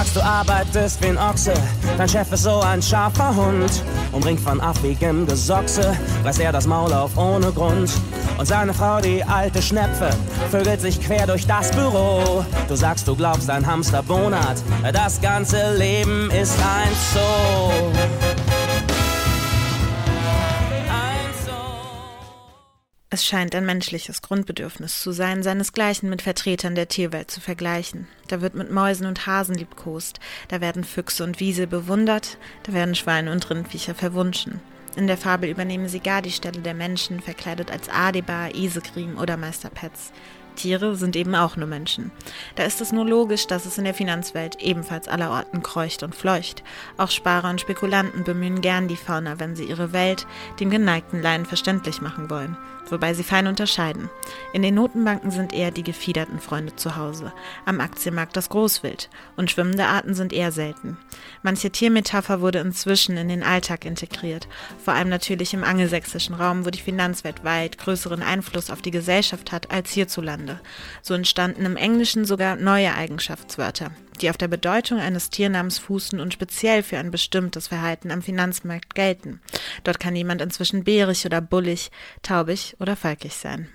sagst, du arbeitest wie ein Ochse, dein Chef ist so ein scharfer Hund. Umringt von affigem Gesochse, reißt er das Maul auf ohne Grund. Und seine Frau, die alte Schnepfe, vögelt sich quer durch das Büro. Du sagst, du glaubst, ein Hamster bonat, das ganze Leben ist ein Zoo. Es scheint ein menschliches Grundbedürfnis zu sein, seinesgleichen mit Vertretern der Tierwelt zu vergleichen. Da wird mit Mäusen und Hasen liebkost, da werden Füchse und Wiesel bewundert, da werden Schweine und Rindviecher verwunschen. In der Fabel übernehmen sie gar die Stelle der Menschen, verkleidet als Adebar, Isegrim oder Meister Petz. Tiere sind eben auch nur Menschen. Da ist es nur logisch, dass es in der Finanzwelt ebenfalls allerorten kreucht und fleucht. Auch Sparer und Spekulanten bemühen gern die Fauna, wenn sie ihre Welt dem geneigten Laien verständlich machen wollen wobei sie fein unterscheiden. In den Notenbanken sind eher die gefiederten Freunde zu Hause, am Aktienmarkt das Großwild und schwimmende Arten sind eher selten. Manche Tiermetapher wurde inzwischen in den Alltag integriert, vor allem natürlich im angelsächsischen Raum, wo die Finanzwelt weit größeren Einfluss auf die Gesellschaft hat als hierzulande. So entstanden im Englischen sogar neue Eigenschaftswörter, die auf der Bedeutung eines Tiernamens fußen und speziell für ein bestimmtes Verhalten am Finanzmarkt gelten. Dort kann jemand inzwischen bärig oder bullig, taubig oder falkig sein.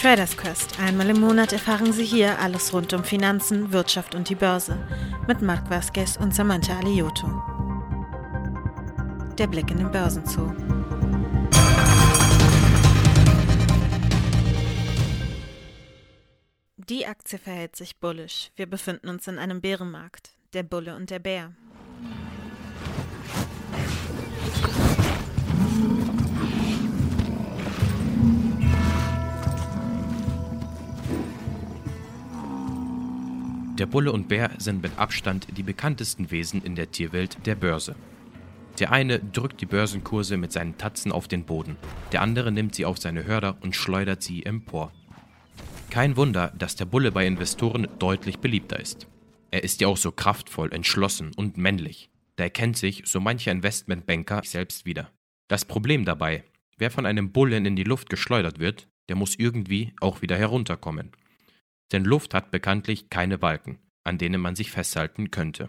Traders Quest. Einmal im Monat erfahren Sie hier alles rund um Finanzen, Wirtschaft und die Börse. Mit Marc Vasquez und Samantha Alioto. Der Blick in den Börsenzoo. Die Aktie verhält sich bullisch. Wir befinden uns in einem Bärenmarkt. Der Bulle und der Bär. Der Bulle und Bär sind mit Abstand die bekanntesten Wesen in der Tierwelt der Börse. Der eine drückt die Börsenkurse mit seinen Tatzen auf den Boden, der andere nimmt sie auf seine Hörder und schleudert sie empor. Kein Wunder, dass der Bulle bei Investoren deutlich beliebter ist. Er ist ja auch so kraftvoll, entschlossen und männlich. Da erkennt sich so mancher Investmentbanker selbst wieder. Das Problem dabei, wer von einem Bullen in die Luft geschleudert wird, der muss irgendwie auch wieder herunterkommen. Denn Luft hat bekanntlich keine Balken, an denen man sich festhalten könnte.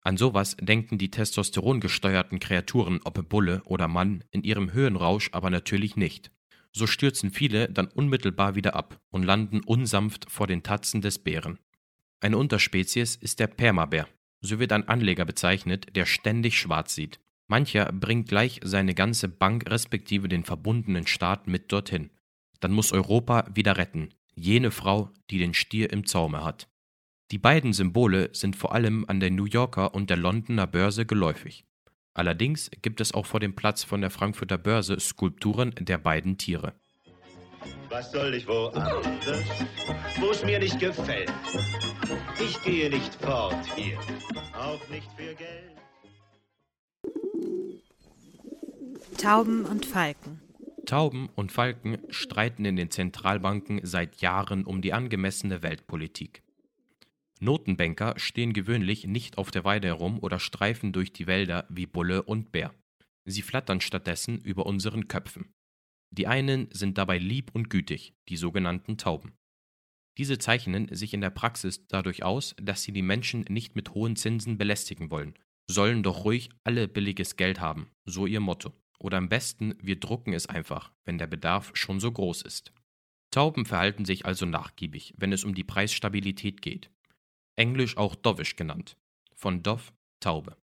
An sowas denken die testosterongesteuerten Kreaturen, ob Bulle oder Mann, in ihrem Höhenrausch aber natürlich nicht. So stürzen viele dann unmittelbar wieder ab und landen unsanft vor den Tatzen des Bären. Eine Unterspezies ist der Permabär. So wird ein Anleger bezeichnet, der ständig schwarz sieht. Mancher bringt gleich seine ganze Bank respektive den verbundenen Staat mit dorthin. Dann muss Europa wieder retten, jene Frau, die den Stier im Zaume hat. Die beiden Symbole sind vor allem an der New Yorker und der Londoner Börse geläufig. Allerdings gibt es auch vor dem Platz von der Frankfurter Börse Skulpturen der beiden Tiere. Was soll ich woanders, wo es mir nicht gefällt? Ich gehe nicht fort hier, auch nicht für Geld. Tauben und Falken. Tauben und Falken streiten in den Zentralbanken seit Jahren um die angemessene Weltpolitik. Notenbanker stehen gewöhnlich nicht auf der Weide herum oder streifen durch die Wälder wie Bulle und Bär. Sie flattern stattdessen über unseren Köpfen. Die einen sind dabei lieb und gütig, die sogenannten Tauben. Diese zeichnen sich in der Praxis dadurch aus, dass sie die Menschen nicht mit hohen Zinsen belästigen wollen, sollen doch ruhig alle billiges Geld haben, so ihr Motto. Oder am besten, wir drucken es einfach, wenn der Bedarf schon so groß ist. Tauben verhalten sich also nachgiebig, wenn es um die Preisstabilität geht englisch auch Dovish genannt, von Dov Taube.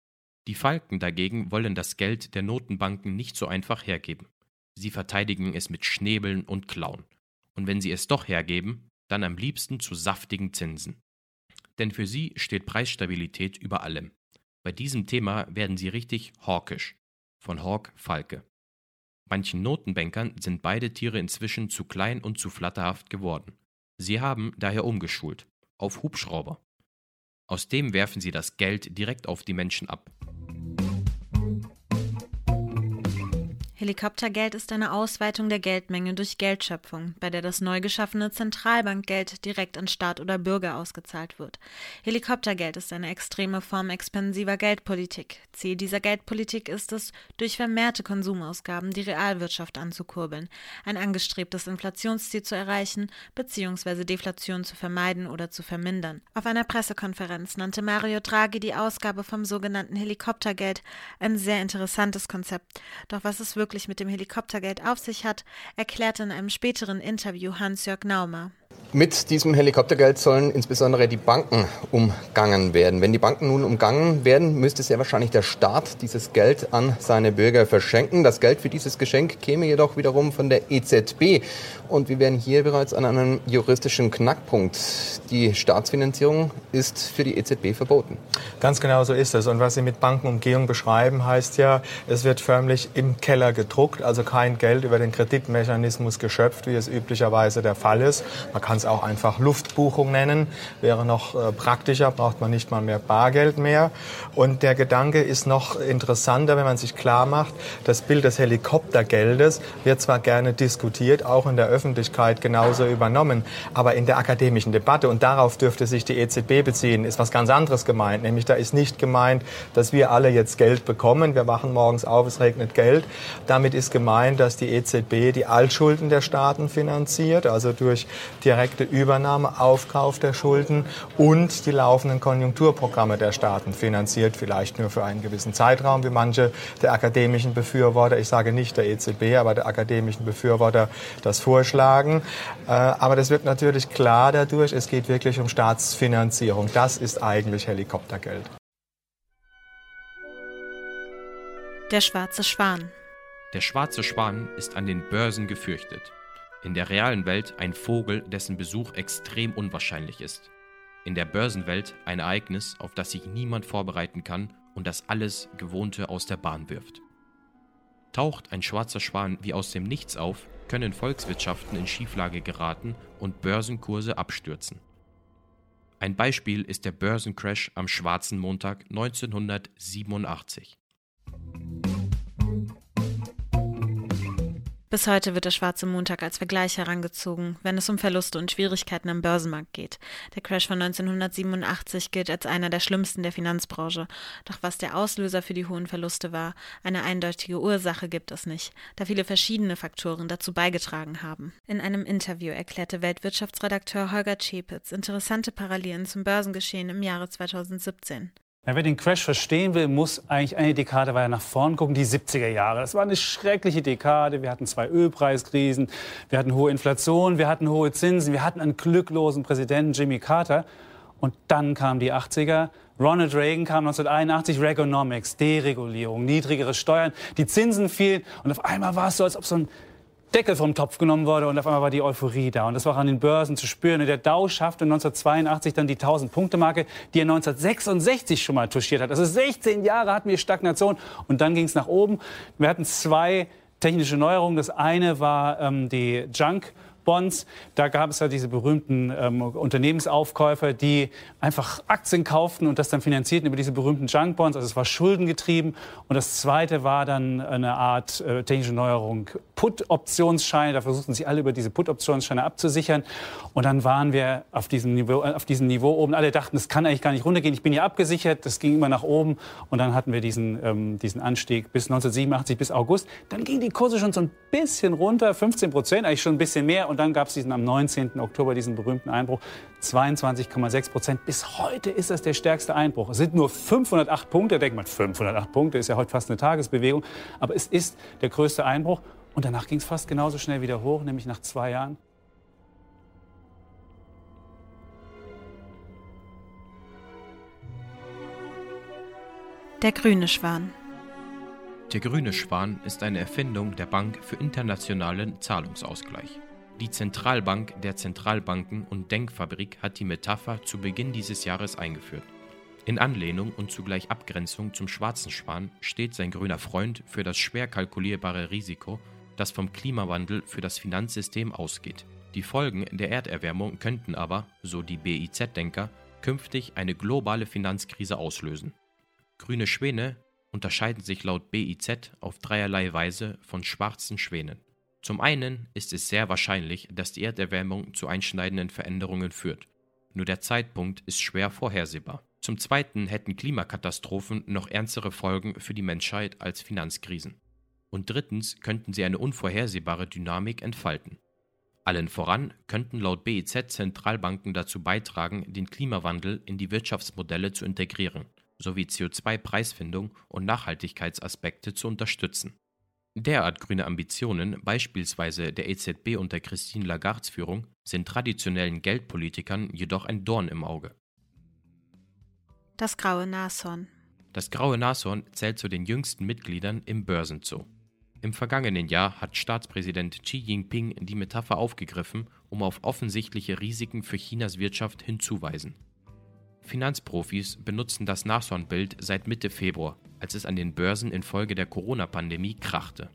Die Falken dagegen wollen das Geld der Notenbanken nicht so einfach hergeben. Sie verteidigen es mit Schnäbeln und Klauen. Und wenn sie es doch hergeben, dann am liebsten zu saftigen Zinsen. Denn für sie steht Preisstabilität über allem. Bei diesem Thema werden sie richtig hawkisch. Von Hawk Falke. Manchen Notenbankern sind beide Tiere inzwischen zu klein und zu flatterhaft geworden. Sie haben daher umgeschult. Auf Hubschrauber. Aus dem werfen sie das Geld direkt auf die Menschen ab. Helikoptergeld ist eine Ausweitung der Geldmenge durch Geldschöpfung, bei der das neu geschaffene Zentralbankgeld direkt an Staat oder Bürger ausgezahlt wird. Helikoptergeld ist eine extreme Form expansiver Geldpolitik. Ziel dieser Geldpolitik ist es, durch vermehrte Konsumausgaben die Realwirtschaft anzukurbeln, ein angestrebtes Inflationsziel zu erreichen bzw. Deflation zu vermeiden oder zu vermindern. Auf einer Pressekonferenz nannte Mario Draghi die Ausgabe vom sogenannten Helikoptergeld ein sehr interessantes Konzept. Doch was es wirklich wirklich mit dem Helikoptergeld auf sich hat, erklärte in einem späteren Interview Hans-Jörg Naumer. Mit diesem Helikoptergeld sollen insbesondere die Banken umgangen werden. Wenn die Banken nun umgangen werden, müsste sehr wahrscheinlich der Staat dieses Geld an seine Bürger verschenken. Das Geld für dieses Geschenk käme jedoch wiederum von der EZB. Und wir wären hier bereits an einem juristischen Knackpunkt. Die Staatsfinanzierung ist für die EZB verboten. Ganz genau so ist es. Und was Sie mit Bankenumgehung beschreiben, heißt ja, es wird förmlich im Keller gedruckt, also kein Geld über den Kreditmechanismus geschöpft, wie es üblicherweise der Fall ist. Man kann es auch einfach Luftbuchung nennen, wäre noch äh, praktischer, braucht man nicht mal mehr Bargeld mehr. Und der Gedanke ist noch interessanter, wenn man sich klar macht, das Bild des Helikoptergeldes wird zwar gerne diskutiert, auch in der Öffentlichkeit genauso übernommen, aber in der akademischen Debatte, und darauf dürfte sich die EZB beziehen, ist was ganz anderes gemeint. Nämlich da ist nicht gemeint, dass wir alle jetzt Geld bekommen. Wir wachen morgens auf, es regnet Geld. Damit ist gemeint, dass die EZB die Altschulden der Staaten finanziert, also durch direkte Übernahme, Aufkauf der Schulden und die laufenden Konjunkturprogramme der Staaten finanziert, vielleicht nur für einen gewissen Zeitraum, wie manche der akademischen Befürworter, ich sage nicht der EZB, aber der akademischen Befürworter das vorschlagen. Äh, aber das wird natürlich klar dadurch, es geht wirklich um Staatsfinanzierung. Das ist eigentlich Helikoptergeld. Der schwarze Schwan. Der schwarze Schwan ist an den Börsen gefürchtet. In der realen Welt ein Vogel, dessen Besuch extrem unwahrscheinlich ist. In der Börsenwelt ein Ereignis, auf das sich niemand vorbereiten kann und das alles Gewohnte aus der Bahn wirft. Taucht ein schwarzer Schwan wie aus dem Nichts auf, können Volkswirtschaften in Schieflage geraten und Börsenkurse abstürzen. Ein Beispiel ist der Börsencrash am Schwarzen Montag 1987. Bis heute wird der Schwarze Montag als Vergleich herangezogen, wenn es um Verluste und Schwierigkeiten am Börsenmarkt geht. Der Crash von 1987 gilt als einer der schlimmsten der Finanzbranche. Doch was der Auslöser für die hohen Verluste war, eine eindeutige Ursache gibt es nicht, da viele verschiedene Faktoren dazu beigetragen haben. In einem Interview erklärte Weltwirtschaftsredakteur Holger Czepitz interessante Parallelen zum Börsengeschehen im Jahre 2017. Ja, wer den Crash verstehen will, muss eigentlich eine Dekade weiter nach vorn gucken, die 70er Jahre. Das war eine schreckliche Dekade. Wir hatten zwei Ölpreiskrisen, wir hatten hohe Inflation, wir hatten hohe Zinsen, wir hatten einen glücklosen Präsidenten, Jimmy Carter. Und dann kamen die 80er. Ronald Reagan kam 1981, Reaganomics, Deregulierung, niedrigere Steuern, die Zinsen fielen und auf einmal war es so, als ob so ein Deckel vom Topf genommen wurde und auf einmal war die Euphorie da. Und das war auch an den Börsen zu spüren. Und der Dow schaffte 1982 dann die 1000-Punkte-Marke, die er 1966 schon mal touchiert hat. Also 16 Jahre hatten wir Stagnation und dann ging es nach oben. Wir hatten zwei technische Neuerungen. Das eine war ähm, die Junk- Bonds. Da gab es ja diese berühmten ähm, Unternehmensaufkäufer, die einfach Aktien kauften und das dann finanzierten über diese berühmten Junk Bonds. Also es war schuldengetrieben. Und das zweite war dann eine Art äh, technische Neuerung, Put-Optionsscheine. Da versuchten sich alle über diese Put-Optionsscheine abzusichern. Und dann waren wir auf diesem, Niveau, äh, auf diesem Niveau oben. Alle dachten, das kann eigentlich gar nicht runtergehen. Ich bin hier abgesichert. Das ging immer nach oben. Und dann hatten wir diesen, ähm, diesen Anstieg bis 1987, bis August. Dann gingen die Kurse schon so ein bisschen runter, 15 Prozent, eigentlich schon ein bisschen mehr. Und dann gab es diesen am 19. Oktober diesen berühmten Einbruch, 22,6 Prozent. Bis heute ist das der stärkste Einbruch. Es sind nur 508 Punkte. Da denkt man, 508 Punkte ist ja heute fast eine Tagesbewegung. Aber es ist der größte Einbruch. Und danach ging es fast genauso schnell wieder hoch, nämlich nach zwei Jahren. Der grüne Schwan. Der grüne Schwan ist eine Erfindung der Bank für internationalen Zahlungsausgleich. Die Zentralbank der Zentralbanken und Denkfabrik hat die Metapher zu Beginn dieses Jahres eingeführt. In Anlehnung und zugleich Abgrenzung zum schwarzen Schwan steht sein grüner Freund für das schwer kalkulierbare Risiko, das vom Klimawandel für das Finanzsystem ausgeht. Die Folgen der Erderwärmung könnten aber, so die BIZ-Denker, künftig eine globale Finanzkrise auslösen. Grüne Schwäne unterscheiden sich laut BIZ auf dreierlei Weise von schwarzen Schwänen. Zum einen ist es sehr wahrscheinlich, dass die Erderwärmung zu einschneidenden Veränderungen führt. Nur der Zeitpunkt ist schwer vorhersehbar. Zum zweiten hätten Klimakatastrophen noch ernstere Folgen für die Menschheit als Finanzkrisen. Und drittens könnten sie eine unvorhersehbare Dynamik entfalten. Allen voran könnten laut BIZ Zentralbanken dazu beitragen, den Klimawandel in die Wirtschaftsmodelle zu integrieren sowie CO2-Preisfindung und Nachhaltigkeitsaspekte zu unterstützen. Derart grüne Ambitionen, beispielsweise der EZB unter Christine Lagardes Führung, sind traditionellen Geldpolitikern jedoch ein Dorn im Auge. Das graue Nashorn. Das graue Nashorn zählt zu den jüngsten Mitgliedern im Börsenzoo. Im vergangenen Jahr hat Staatspräsident Xi Jinping die Metapher aufgegriffen, um auf offensichtliche Risiken für Chinas Wirtschaft hinzuweisen. Finanzprofis benutzen das Nashornbild seit Mitte Februar, als es an den Börsen infolge der Corona-Pandemie krachte.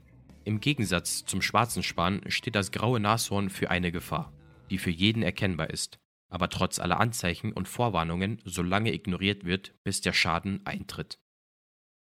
Im Gegensatz zum schwarzen Span steht das graue Nashorn für eine Gefahr, die für jeden erkennbar ist, aber trotz aller Anzeichen und Vorwarnungen so lange ignoriert wird, bis der Schaden eintritt.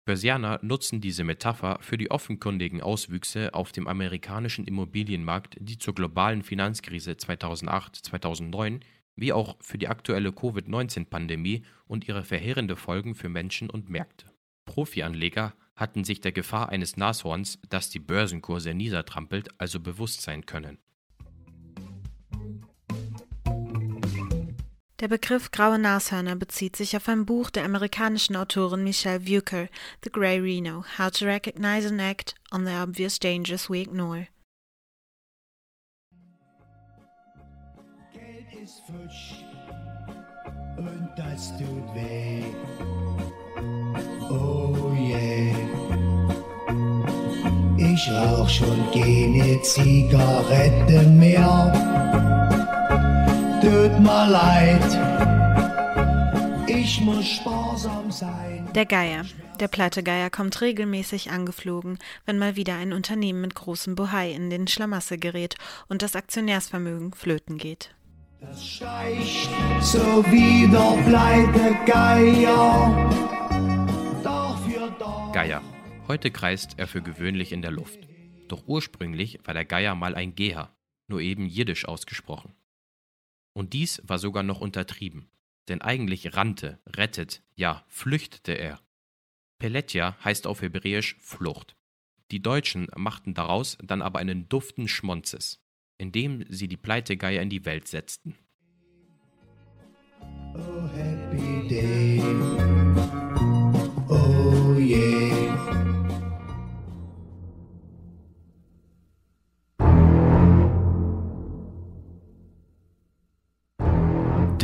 Börsianer nutzen diese Metapher für die offenkundigen Auswüchse auf dem amerikanischen Immobilienmarkt, die zur globalen Finanzkrise 2008-2009 wie auch für die aktuelle Covid-19-Pandemie und ihre verheerende Folgen für Menschen und Märkte. Profianleger hatten sich der Gefahr eines Nashorns, das die Börsenkurse niedertrampelt, also bewusst sein können. Der Begriff graue Nashörner bezieht sich auf ein Buch der amerikanischen Autorin Michelle Vuker, The Grey Rhino, How to Recognize and Act on the Obvious Dangers We Ignore. ist futsch und das tut weh. Oh yeah. Ich rauch schon keine Zigaretten mehr. Tut mir leid. Ich muss sparsam sein. Der Geier. Der Pleitegeier kommt regelmäßig angeflogen, wenn mal wieder ein Unternehmen mit großem Bohai in den Schlamasse gerät und das Aktionärsvermögen flöten geht. Das steigt so wie der pleite Geier. Geier. Heute kreist er für gewöhnlich in der Luft. Doch ursprünglich war der Geier mal ein Geher, nur eben jiddisch ausgesprochen. Und dies war sogar noch untertrieben, denn eigentlich rannte, rettet, ja, flüchtete er. Peletja heißt auf Hebräisch Flucht. Die Deutschen machten daraus dann aber einen duften Schmonzes indem sie die Pleitegeier in die Welt setzten. Oh, happy day.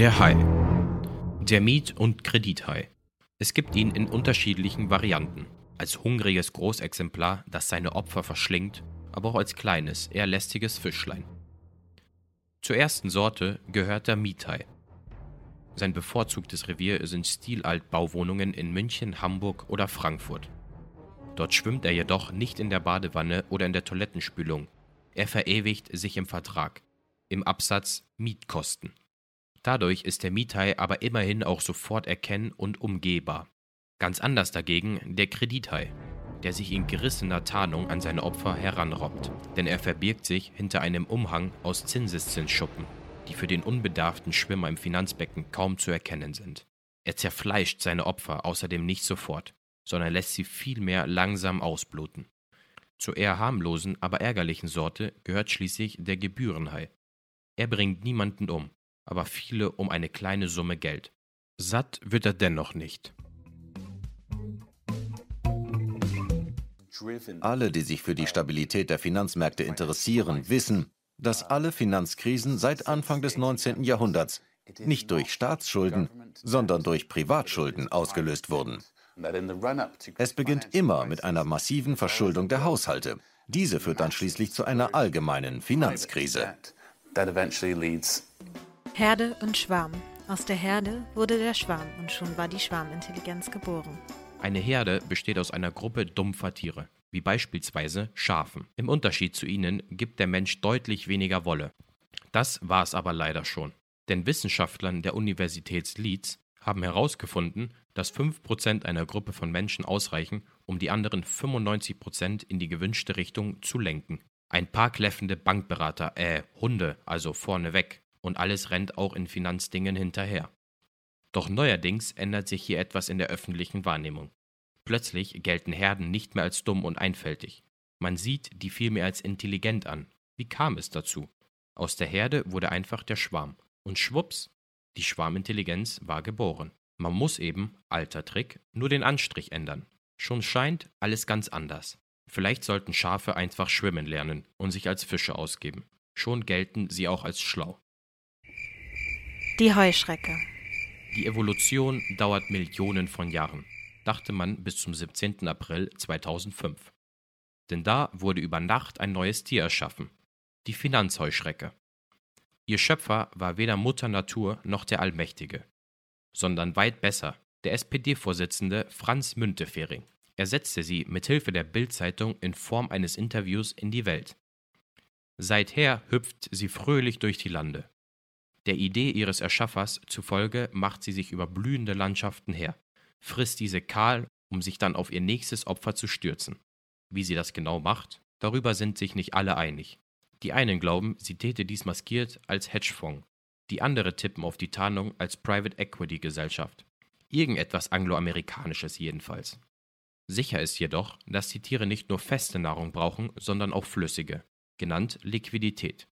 Der Hai. Der Miet- und Kredithai. Es gibt ihn in unterschiedlichen Varianten. Als hungriges Großexemplar, das seine Opfer verschlingt aber auch als kleines, eher lästiges Fischlein. Zur ersten Sorte gehört der Miethai. Sein bevorzugtes Revier sind Stilaltbauwohnungen in München, Hamburg oder Frankfurt. Dort schwimmt er jedoch nicht in der Badewanne oder in der Toilettenspülung. Er verewigt sich im Vertrag, im Absatz Mietkosten. Dadurch ist der Miethai aber immerhin auch sofort erkennen und umgehbar. Ganz anders dagegen der Kredithai der sich in gerissener Tarnung an seine Opfer heranrobbt, denn er verbirgt sich hinter einem Umhang aus Zinseszinsschuppen, die für den unbedarften Schwimmer im Finanzbecken kaum zu erkennen sind. Er zerfleischt seine Opfer außerdem nicht sofort, sondern lässt sie vielmehr langsam ausbluten. Zur eher harmlosen, aber ärgerlichen Sorte gehört schließlich der Gebührenhai. Er bringt niemanden um, aber viele um eine kleine Summe Geld. Satt wird er dennoch nicht. Alle, die sich für die Stabilität der Finanzmärkte interessieren, wissen, dass alle Finanzkrisen seit Anfang des 19. Jahrhunderts nicht durch Staatsschulden, sondern durch Privatschulden ausgelöst wurden. Es beginnt immer mit einer massiven Verschuldung der Haushalte. Diese führt dann schließlich zu einer allgemeinen Finanzkrise. Herde und Schwarm. Aus der Herde wurde der Schwarm und schon war die Schwarmintelligenz geboren. Eine Herde besteht aus einer Gruppe dumpfer Tiere, wie beispielsweise Schafen. Im Unterschied zu ihnen gibt der Mensch deutlich weniger Wolle. Das war es aber leider schon. Denn Wissenschaftlern der Universität Leeds haben herausgefunden, dass 5% einer Gruppe von Menschen ausreichen, um die anderen 95% in die gewünschte Richtung zu lenken. Ein paar kläffende Bankberater, äh, Hunde, also vorne weg, und alles rennt auch in Finanzdingen hinterher. Doch neuerdings ändert sich hier etwas in der öffentlichen Wahrnehmung. Plötzlich gelten Herden nicht mehr als dumm und einfältig. Man sieht die vielmehr als intelligent an. Wie kam es dazu? Aus der Herde wurde einfach der Schwarm. Und schwupps, die Schwarmintelligenz war geboren. Man muss eben, alter Trick, nur den Anstrich ändern. Schon scheint alles ganz anders. Vielleicht sollten Schafe einfach schwimmen lernen und sich als Fische ausgeben. Schon gelten sie auch als schlau. Die Heuschrecke. Die Evolution dauert Millionen von Jahren, dachte man bis zum 17. April 2005. Denn da wurde über Nacht ein neues Tier erschaffen, die Finanzheuschrecke. Ihr Schöpfer war weder Mutter Natur noch der Allmächtige, sondern weit besser, der SPD-Vorsitzende Franz Müntefering. Er setzte sie mit Hilfe der Bild-Zeitung in Form eines Interviews in die Welt. Seither hüpft sie fröhlich durch die Lande. Der Idee ihres Erschaffers zufolge macht sie sich über blühende Landschaften her, frisst diese kahl, um sich dann auf ihr nächstes Opfer zu stürzen. Wie sie das genau macht, darüber sind sich nicht alle einig. Die einen glauben, sie täte dies maskiert als Hedgefonds, die andere tippen auf die Tarnung als Private Equity Gesellschaft. Irgendetwas angloamerikanisches jedenfalls. Sicher ist jedoch, dass die Tiere nicht nur feste Nahrung brauchen, sondern auch flüssige, genannt Liquidität.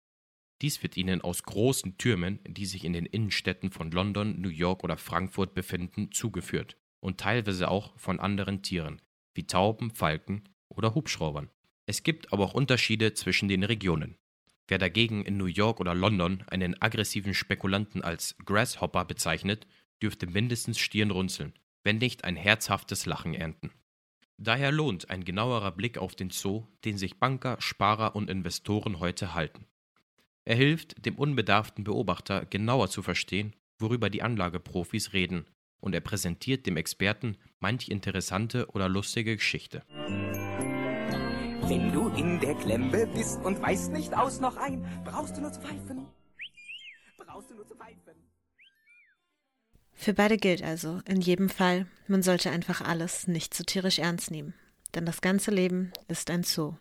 Dies wird ihnen aus großen Türmen, die sich in den Innenstädten von London, New York oder Frankfurt befinden, zugeführt und teilweise auch von anderen Tieren, wie Tauben, Falken oder Hubschraubern. Es gibt aber auch Unterschiede zwischen den Regionen. Wer dagegen in New York oder London einen aggressiven Spekulanten als Grasshopper bezeichnet, dürfte mindestens Stirn runzeln, wenn nicht ein herzhaftes Lachen ernten. Daher lohnt ein genauerer Blick auf den Zoo, den sich Banker, Sparer und Investoren heute halten. Er hilft dem unbedarften Beobachter genauer zu verstehen, worüber die Anlageprofis reden, und er präsentiert dem Experten manch interessante oder lustige Geschichte. Wenn du in der Klemme bist und weißt nicht aus noch ein, brauchst du nur zu pfeifen. Brauchst du nur zu pfeifen. Für beide gilt also, in jedem Fall, man sollte einfach alles nicht zu tierisch ernst nehmen. Denn das ganze Leben ist ein Zoo.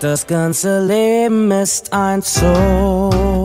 Das ganze Leben ist ein Zoo.